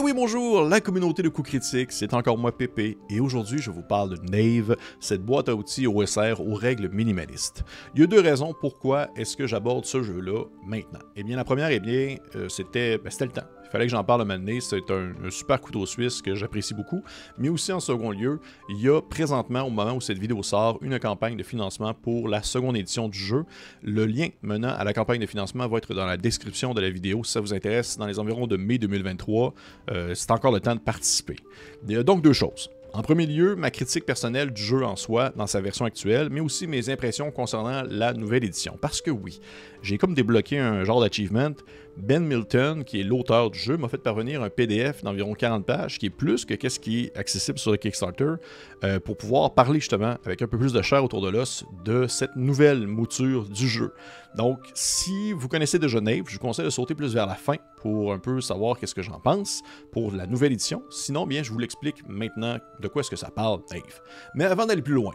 Et oui, bonjour, la communauté de coups critiques, c'est encore moi Pépé, et aujourd'hui je vous parle de Nave, cette boîte à outils OSR aux règles minimalistes. Il y a deux raisons pourquoi est-ce que j'aborde ce jeu-là maintenant. Eh bien, la première, eh bien, euh, c'était ben, c'était le temps. Fallait que j'en parle maintenant. C'est un, un, super couteau suisse que j'apprécie beaucoup. Mais aussi, en second lieu, il y a présentement, au moment où cette vidéo sort, une campagne de financement pour la seconde édition du jeu. Le lien menant à la campagne de financement va être dans la description de la vidéo si ça vous intéresse dans les environs de mai 2023. Euh, c'est encore le temps de participer. Il y a donc deux choses. En premier lieu, ma critique personnelle du jeu en soi dans sa version actuelle, mais aussi mes impressions concernant la nouvelle édition. Parce que oui, j'ai comme débloqué un genre d'achievement. Ben Milton, qui est l'auteur du jeu, m'a fait parvenir un PDF d'environ 40 pages, qui est plus que ce qui est accessible sur le Kickstarter, euh, pour pouvoir parler justement avec un peu plus de chair autour de l'os de cette nouvelle mouture du jeu. Donc, si vous connaissez déjà Nave, je vous conseille de sauter plus vers la fin pour un peu savoir qu'est-ce que j'en pense pour la nouvelle édition. Sinon, bien, je vous l'explique maintenant de quoi est-ce que ça parle, Nave. Mais avant d'aller plus loin,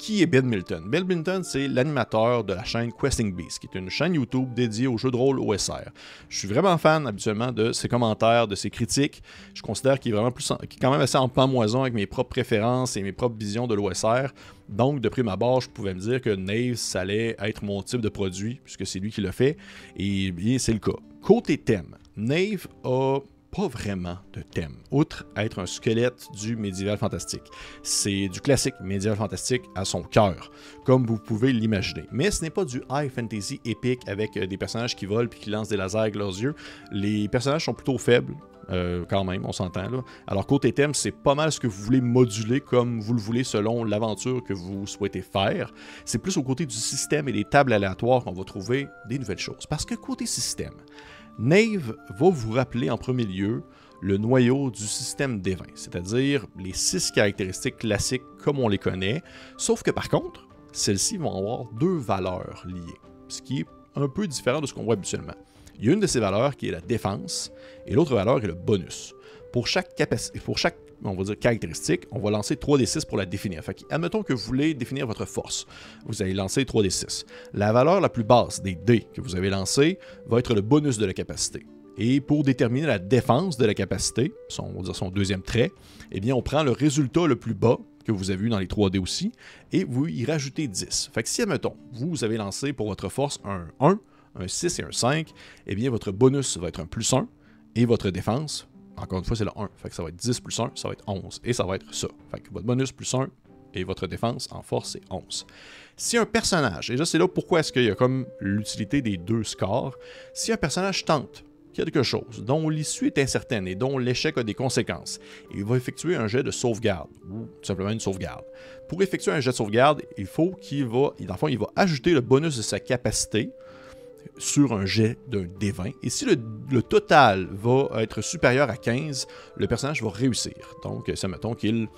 qui est Ben Milton? Ben Milton, c'est l'animateur de la chaîne Questing Beast, qui est une chaîne YouTube dédiée aux jeux de rôle OSR. Je suis vraiment fan habituellement de ses commentaires, de ses critiques. Je considère qu'il est vraiment plus, est quand même assez en pamoison avec mes propres préférences et mes propres visions de l'OSR. Donc, de prime abord, je pouvais me dire que Nave, ça allait être mon type de produit, puisque c'est lui qui l'a fait. Et bien, c'est le cas. Côté thème, Nave a pas vraiment de thème, outre être un squelette du médiéval fantastique. C'est du classique médiéval fantastique à son cœur, comme vous pouvez l'imaginer. Mais ce n'est pas du high fantasy épique avec euh, des personnages qui volent puis qui lancent des lasers avec leurs yeux. Les personnages sont plutôt faibles, euh, quand même, on s'entend là. Alors côté thème, c'est pas mal ce que vous voulez moduler comme vous le voulez selon l'aventure que vous souhaitez faire. C'est plus au côté du système et des tables aléatoires qu'on va trouver des nouvelles choses. Parce que côté système, Nave va vous rappeler en premier lieu le noyau du système des 20 c'est-à-dire les six caractéristiques classiques comme on les connaît, sauf que par contre, celles-ci vont avoir deux valeurs liées, ce qui est un peu différent de ce qu'on voit habituellement. Il y a une de ces valeurs qui est la défense, et l'autre valeur est le bonus. Pour chaque, pour chaque on va dire caractéristique, on va lancer 3d6 pour la définir. Fait admettons que vous voulez définir votre force. Vous allez lancer 3d6. La valeur la plus basse des dés que vous avez lancés va être le bonus de la capacité. Et pour déterminer la défense de la capacité, son, on va dire son deuxième trait, eh bien on prend le résultat le plus bas que vous avez eu dans les 3D aussi, et vous y rajoutez 10. Fait que si, admettons, vous avez lancé pour votre force un 1, un 6 et un 5, eh bien votre bonus va être un plus 1, et votre défense encore une fois, c'est le 1. Fait que ça va être 10 plus 1, ça va être 11. Et ça va être ça. Fait que votre bonus plus 1 et votre défense en force, c'est 11. Si un personnage, et là c'est là pourquoi est-ce qu'il y a comme l'utilité des deux scores, si un personnage tente quelque chose dont l'issue est incertaine et dont l'échec a des conséquences, il va effectuer un jet de sauvegarde, ou tout simplement une sauvegarde. Pour effectuer un jet de sauvegarde, il faut qu'il va, dans le fond, il va ajouter le bonus de sa capacité, sur un jet d'un D20. Et si le, total va être supérieur à 15, le personnage va réussir. Donc, ça mettons qu'il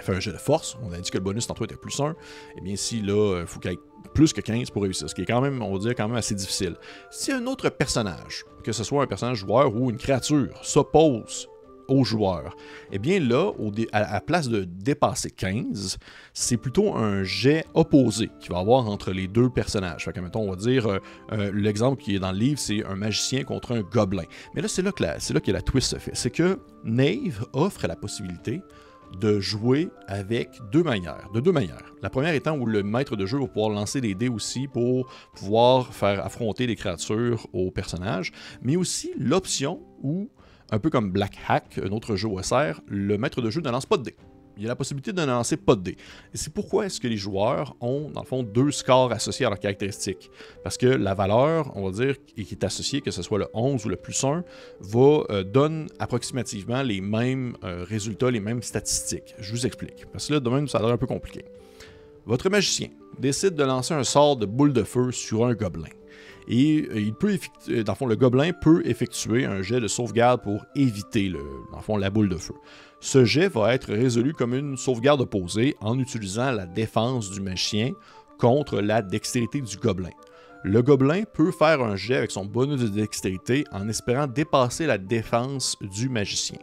fait un jet de force. On a dit que le bonus tantôt était plus 1. Et eh bien, si là, il faut qu'il ait plus que 15 pour réussir, ce qui est quand même, on va dire, quand même assez difficile. Si un autre personnage, que ce soit un personnage joueur ou une créature, s'oppose aux joueurs. Eh bien là, à la place de dépasser 15, c'est plutôt un jet opposé qu'il va avoir entre les deux personnages. Fait que, mettons, on va dire, euh, euh, l'exemple qui est dans le livre, c'est un magicien contre un gobelin. Mais là, c'est là, que la, là que la twist se fait. C'est que Nave offre la possibilité de jouer avec deux manières, de deux manières. La première étant où le maître de jeu va pouvoir lancer des dés aussi pour pouvoir faire affronter les créatures aux personnages, mais aussi l'option où un peu comme Black Hack, un autre jeu OSR, le maître de jeu ne lance pas de dés. Il y a la possibilité de ne lancer pas de dés. Et c'est pourquoi est-ce que les joueurs ont, dans le fond, deux scores associés à leurs caractéristiques? Parce que la valeur, on va dire, qui est associée, que ce soit le 11 ou le plus 1, va, euh, donne approximativement les mêmes euh, résultats, les mêmes statistiques. Je vous explique. Parce que là, demain, ça a l'air un peu compliqué. Votre magicien décide de lancer un sort de boule de feu sur un gobelin. Et euh, il peut euh, le gobelin peut effectuer un jet de sauvegarde pour éviter le, dans la boule de feu. Ce jet va être résolu comme une sauvegarde opposée en utilisant la défense du magicien contre la dextérité du gobelin. Le gobelin peut faire un jet avec son bonus de dextérité en espérant dépasser la défense du magicien.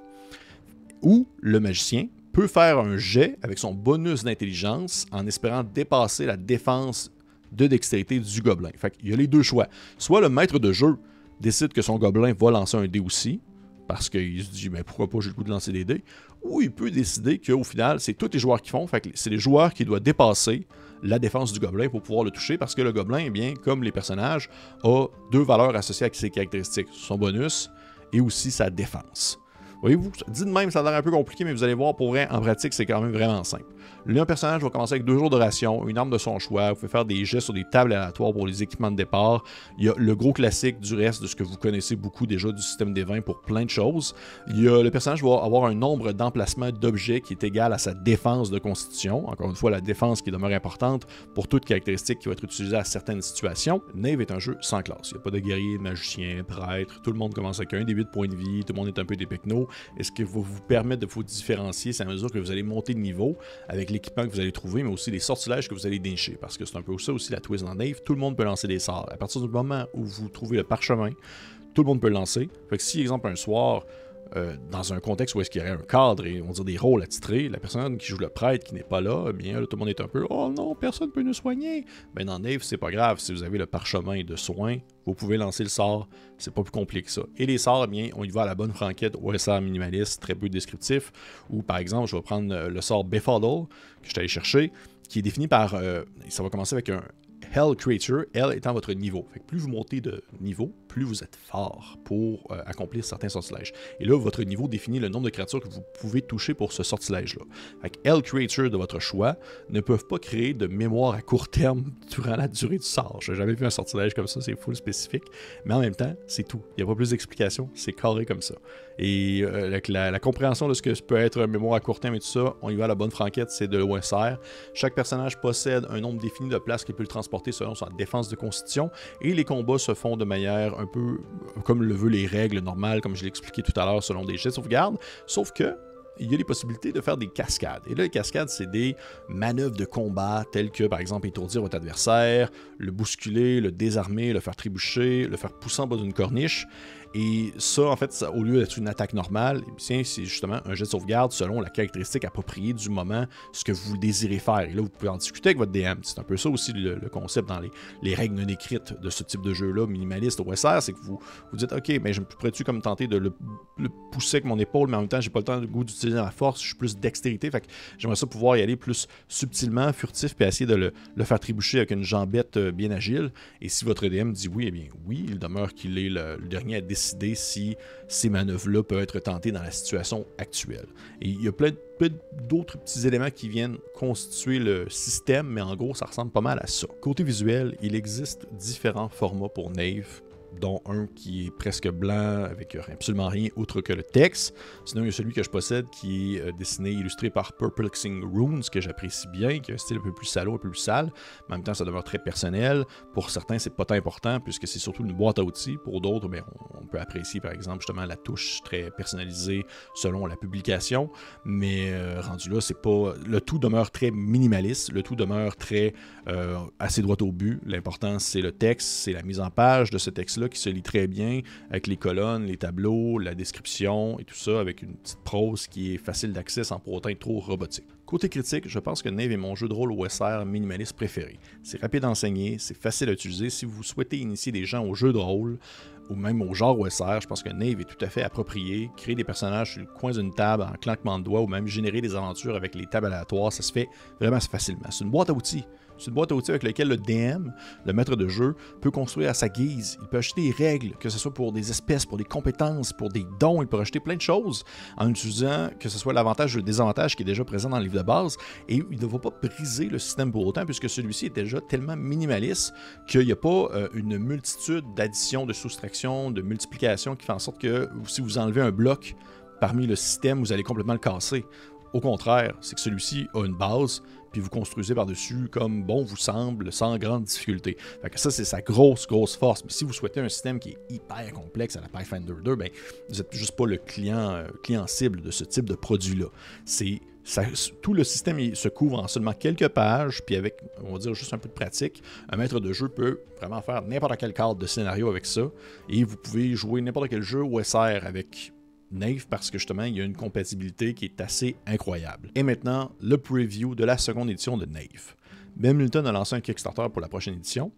Ou le magicien peut faire un jet avec son bonus d'intelligence en espérant dépasser la défense de dextérité du gobelin. Fait il y a les deux choix. Soit le maître de jeu décide que son gobelin va lancer un dé aussi, parce qu'il se dit ben, pourquoi pas j'ai le goût de lancer des dés, ou il peut décider qu'au final, c'est tous les joueurs qui font, fait c'est les joueurs qui doivent dépasser la défense du gobelin pour pouvoir le toucher, parce que le gobelin, eh bien, comme les personnages, a deux valeurs associées à ses caractéristiques, son bonus et aussi sa défense. Voyez-vous, dit de même, ça a l'air un peu compliqué, mais vous allez voir, pour vrai, en pratique, c'est quand même vraiment simple. Là, un personnage va commencer avec deux jours de ration, une arme de son choix. Vous pouvez faire des gestes sur des tables aléatoires pour les équipements de départ. Il y a le gros classique du reste de ce que vous connaissez beaucoup déjà du système des vins pour plein de choses. Il y a, le personnage va avoir un nombre d'emplacements d'objets qui est égal à sa défense de constitution. Encore une fois, la défense qui demeure importante pour toute caractéristique qui va être utilisée à certaines situations. Nave est un jeu sans classe. Il n'y a pas de guerrier, magicien, prêtre. Tout le monde commence avec un des 8 points de vie. Tout le monde est un peu des pecnos. Et ce qui va vous permettre de vous différencier, c'est à mesure que vous allez monter de niveau avec l'équipement que vous allez trouver, mais aussi les sortilèges que vous allez dénicher. Parce que c'est un peu aussi la twist dans Nave. Tout le monde peut lancer des sorts. À partir du moment où vous trouvez le parchemin, tout le monde peut le lancer. Fait que si, exemple, un soir, euh, dans un contexte où est-ce qu'il y aurait un cadre et on dire des rôles à titrer, la personne qui joue le prêtre qui n'est pas là, eh bien tout le monde est un peu Oh non, personne ne peut nous soigner. Mais dans Nave, c'est pas grave. Si vous avez le parchemin de soins, vous pouvez lancer le sort. C'est pas plus compliqué que ça. Et les sorts, eh bien, on y va à la bonne franquette OSR minimaliste, très peu descriptif. Ou par exemple, je vais prendre euh, le sort Befuddle que je suis allé chercher, qui est défini par. Euh, ça va commencer avec un Hell Creature, Hell étant votre niveau. Fait plus vous montez de niveau, plus vous êtes fort pour euh, accomplir certains sortilèges. Et là, votre niveau définit le nombre de créatures que vous pouvez toucher pour ce sortilège-là. Hell Creature de votre choix ne peuvent pas créer de mémoire à court terme durant la durée du sort. J'ai jamais vu un sortilège comme ça, c'est full spécifique. Mais en même temps, c'est tout. Il n'y a pas plus d'explications, c'est carré comme ça. Et euh, avec la, compréhension de ce que peut être mémoire à court terme et tout ça, on y va à la bonne franquette, c'est de l'OSR. Chaque personnage possède un nombre défini de places qu'il peut le transporter selon sa défense de constitution, et les combats se font de manière un peu comme le veut les règles normales, comme je l'ai expliqué tout à l'heure, selon des jets de sauvegarde. Sauf que il y a des possibilités de faire des cascades. Et là, les cascades, c'est des manœuvres de combat telles que, par exemple, étourdir votre adversaire, le bousculer, le désarmer, le faire trébucher, le faire pousser en bas d'une corniche. Et ça, en fait, au lieu d'être une attaque normale, c'est justement un jet de sauvegarde selon la caractéristique appropriée du moment, ce que vous désirez faire. Et là, vous pouvez en discuter avec votre DM. C'est un peu ça aussi le, concept dans les, règles non écrites de ce type de jeu-là, minimaliste au SR, c'est que vous vous dites, OK, mais je pourrais-tu comme tenter de le, pousser avec mon épaule, mais en même temps, j'ai pas le temps de goût d'utiliser la force, je suis plus dextérité. Fait que j'aimerais ça pouvoir y aller plus subtilement, furtif, puis essayer de le, faire trébucher avec une jambette euh, bien agile. Et si votre DM dit oui, eh bien oui, il demeure qu'il est le, le dernier à décider décider si ces manœuvres-là peuvent être tentées dans la situation actuelle. Et il y a plein, d'autres petits éléments qui viennent constituer le système, mais en gros, ça ressemble pas mal à ça. Côté visuel, il existe différents formats pour Nave dont un qui est presque blanc avec absolument rien outre que le texte. Sinon, il y a celui que je possède qui est euh, dessiné, illustré par Perplexing Runes, que j'apprécie bien, qui a un style un peu plus salaud, un peu plus sale. En même temps, ça demeure très personnel. Pour certains, c'est pas tant important puisque c'est surtout une boîte à outils. Pour d'autres, ben, peut apprécier par exemple justement la touche très personnalisée selon la publication. Mais euh, rendu là, c'est pas. Le tout demeure très minimaliste. Le tout demeure très euh, assez droit au but. L'important, c'est le texte, c'est la mise en page de ce texte qui se lit très bien avec les colonnes, les tableaux, la description et tout ça, avec une petite prose qui est facile d'accès sans pour autant être trop robotique. Côté critique, je pense que Nave est mon jeu de rôle OSR minimaliste préféré. C'est rapide à enseigner, c'est facile à utiliser. Si vous souhaitez initier des gens au jeu de rôle, ou même au genre OSR, je pense que Nave est tout à fait approprié. Créer des personnages sur le coin d'une table en claquement de doigts ou même générer des aventures avec les tables aléatoires, ça se fait vraiment facilement. C'est une boîte à outils. C'est une boîte à outils avec laquelle le DM, le maître de jeu, peut construire à sa guise. Il peut acheter des règles, que ce soit pour des espèces, pour des compétences, pour des dons. Il peut acheter plein de choses en utilisant que ce soit l'avantage ou le désavantage qui est déjà présent dans le livre de base. Et il ne va pas briser le système pour autant, puisque celui-ci est déjà tellement minimaliste qu'il n'y a pas euh, une multitude d'additions, de soustractions, de multiplications qui fait en sorte que si vous enlevez un bloc parmi le système, vous allez complètement le casser. Au contraire, c'est que celui-ci a une base, puis vous construisez par-dessus comme bon vous semble, sans grande difficulté. Fait que ça, c'est sa grosse, grosse force. Mais si vous souhaitez un système qui est hyper complexe à la Pathfinder 2, ben, vous n'êtes juste pas le client, euh, client cible de ce type de produit-là. C'est tout le système se couvre en seulement quelques pages, puis avec, on va dire, juste un peu de pratique, un maître de jeu peut vraiment faire n'importe quel cadre de scénario avec ça, et vous pouvez jouer n'importe quel jeu OSR avec Nave parce que justement, il y a une compatibilité qui est assez incroyable. Et maintenant, le preview de la seconde édition de Nave. Ben Milton a lancé un Kickstarter pour la prochaine édition.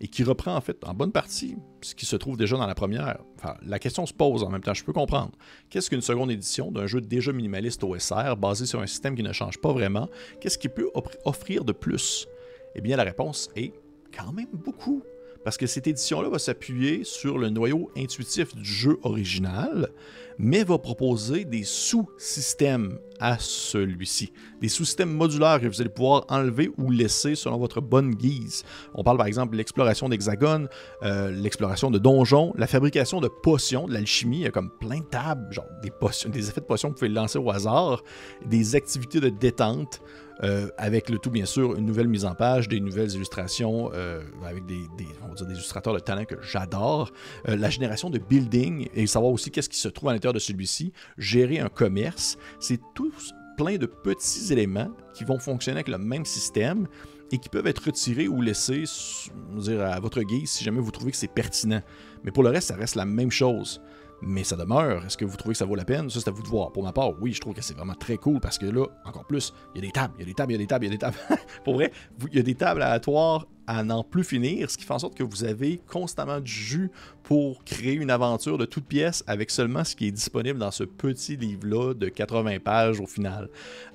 et qui reprend en fait en bonne partie ce qui se trouve déjà dans la première. Enfin, la question se pose en même temps, je peux comprendre. Qu'est-ce qu'une seconde édition d'un jeu déjà minimaliste OSR basé sur un système qui ne change pas vraiment Qu'est-ce qu'il peut offrir de plus? Eh bien, la réponse est quand même beaucoup parce que cette édition-là va s'appuyer sur le noyau intuitif du jeu original, mais va proposer des sous-systèmes à celui-ci. Des sous-systèmes modulaires que vous allez pouvoir enlever ou laisser selon votre bonne guise. On parle par exemple de l'exploration d'hexagones, euh, l'exploration de donjons, la fabrication de potions, de l'alchimie. Il y a comme plein de tables, genre des, effets de potions que vous pouvez lancer au hasard, des activités de détente. Euh, avec le tout, bien sûr, une nouvelle mise en page, des nouvelles illustrations euh, avec des, illustrateurs de talent que j'adore, la génération de building et savoir aussi qu'est-ce qui se trouve à l'intérieur de celui-ci, gérer un commerce, c'est tout plein de petits éléments qui vont fonctionner avec le même système et qui peuvent être retirés ou laissés à votre guise si jamais vous trouvez que c'est pertinent. Mais pour le reste, ça reste la même chose mais ça demeure. Est-ce que vous trouvez que ça vaut la peine? Ça, c'est à vous de voir. Pour ma part, oui, je trouve que c'est vraiment très cool parce que là, encore plus, il y a des tables, il y a des tables, il y a des tables, il y a des tables. Pour vrai, il y a des tables aléatoires à n'en plus finir, ce qui fait en sorte que vous avez constamment du jus pour créer une aventure de toute pièce avec seulement ce qui est disponible dans ce petit livre-là de 80 pages au final.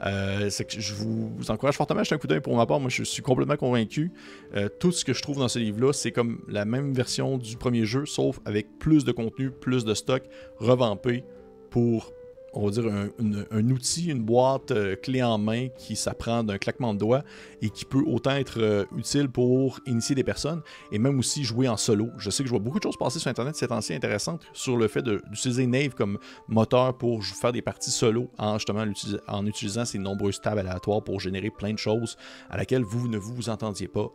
Euh, que je vous, encourage fortement à jeter un coup d'œil pour ma part. Moi, je suis complètement convaincu. Euh, tout ce que je trouve dans ce livre-là, c'est comme la même version du premier jeu, sauf avec plus de contenu, plus de stock, revampé pour on va dire, un, outil, une boîte euh, clé en main qui s'apprend d'un claquement de doigts et qui peut autant être euh, utile pour initier des personnes et même aussi jouer en solo. Je sais que je vois beaucoup de choses passer sur Internet ces temps-ci intéressantes sur le fait d'utiliser Nave comme moteur pour faire des parties solo en justement en utilisant ces nombreuses tables aléatoires pour générer plein de choses à laquelle vous ne vous entendiez pas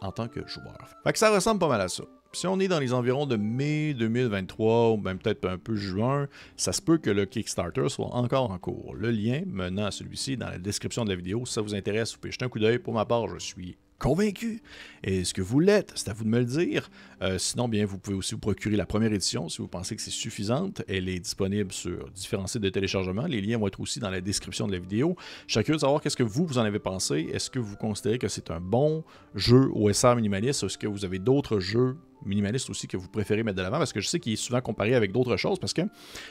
en tant que joueur. Fait que ça ressemble pas mal à ça si on est dans les environs de mai 2023 ou même peut-être un peu juin, ça se peut que le Kickstarter soit encore en cours. Le lien menant à celui-ci dans la description de la vidéo. Si ça vous intéresse, vous pouvez jeter un coup d'œil. Pour ma part, je suis convaincu. Est-ce que vous l'êtes? C'est à vous de me le dire. Euh, sinon, bien, vous pouvez aussi vous procurer la première édition si vous pensez que c'est suffisante. Elle est disponible sur différents sites de téléchargement. Les liens vont être aussi dans la description de la vidéo. Curieux de savoir qu'est-ce que vous, vous en avez pensé. Est-ce que vous considérez que c'est un bon jeu OSR minimaliste? Est-ce que vous avez d'autres jeux minimalistes aussi que vous préférez mettre de l'avant parce que je sais qu'il est souvent comparé avec d'autres choses parce que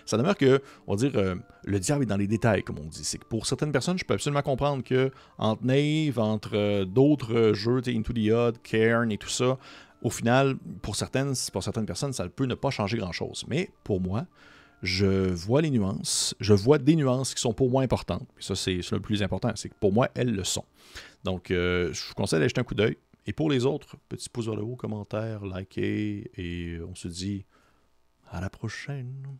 ça demeure que, on va dire, euh, le diable est dans les détails, comme on dit. C'est que pour certaines personnes, je peux absolument comprendre que entre Nave, entre euh, d'autres jeux, Into the Odd, Cairn et tout ça, au final, pour certaines, pour certaines personnes, ça peut ne pas changer grand-chose. Mais pour moi, je vois les nuances, je vois des nuances qui sont pour moi importantes. Et ça, c'est le plus important, c'est que pour moi, elles le sont. Donc, euh, je vous conseille d'aller jeter un coup d'œil. Et pour les autres, petit pouce vers le haut, commentaire, likez, et on se dit à la prochaine.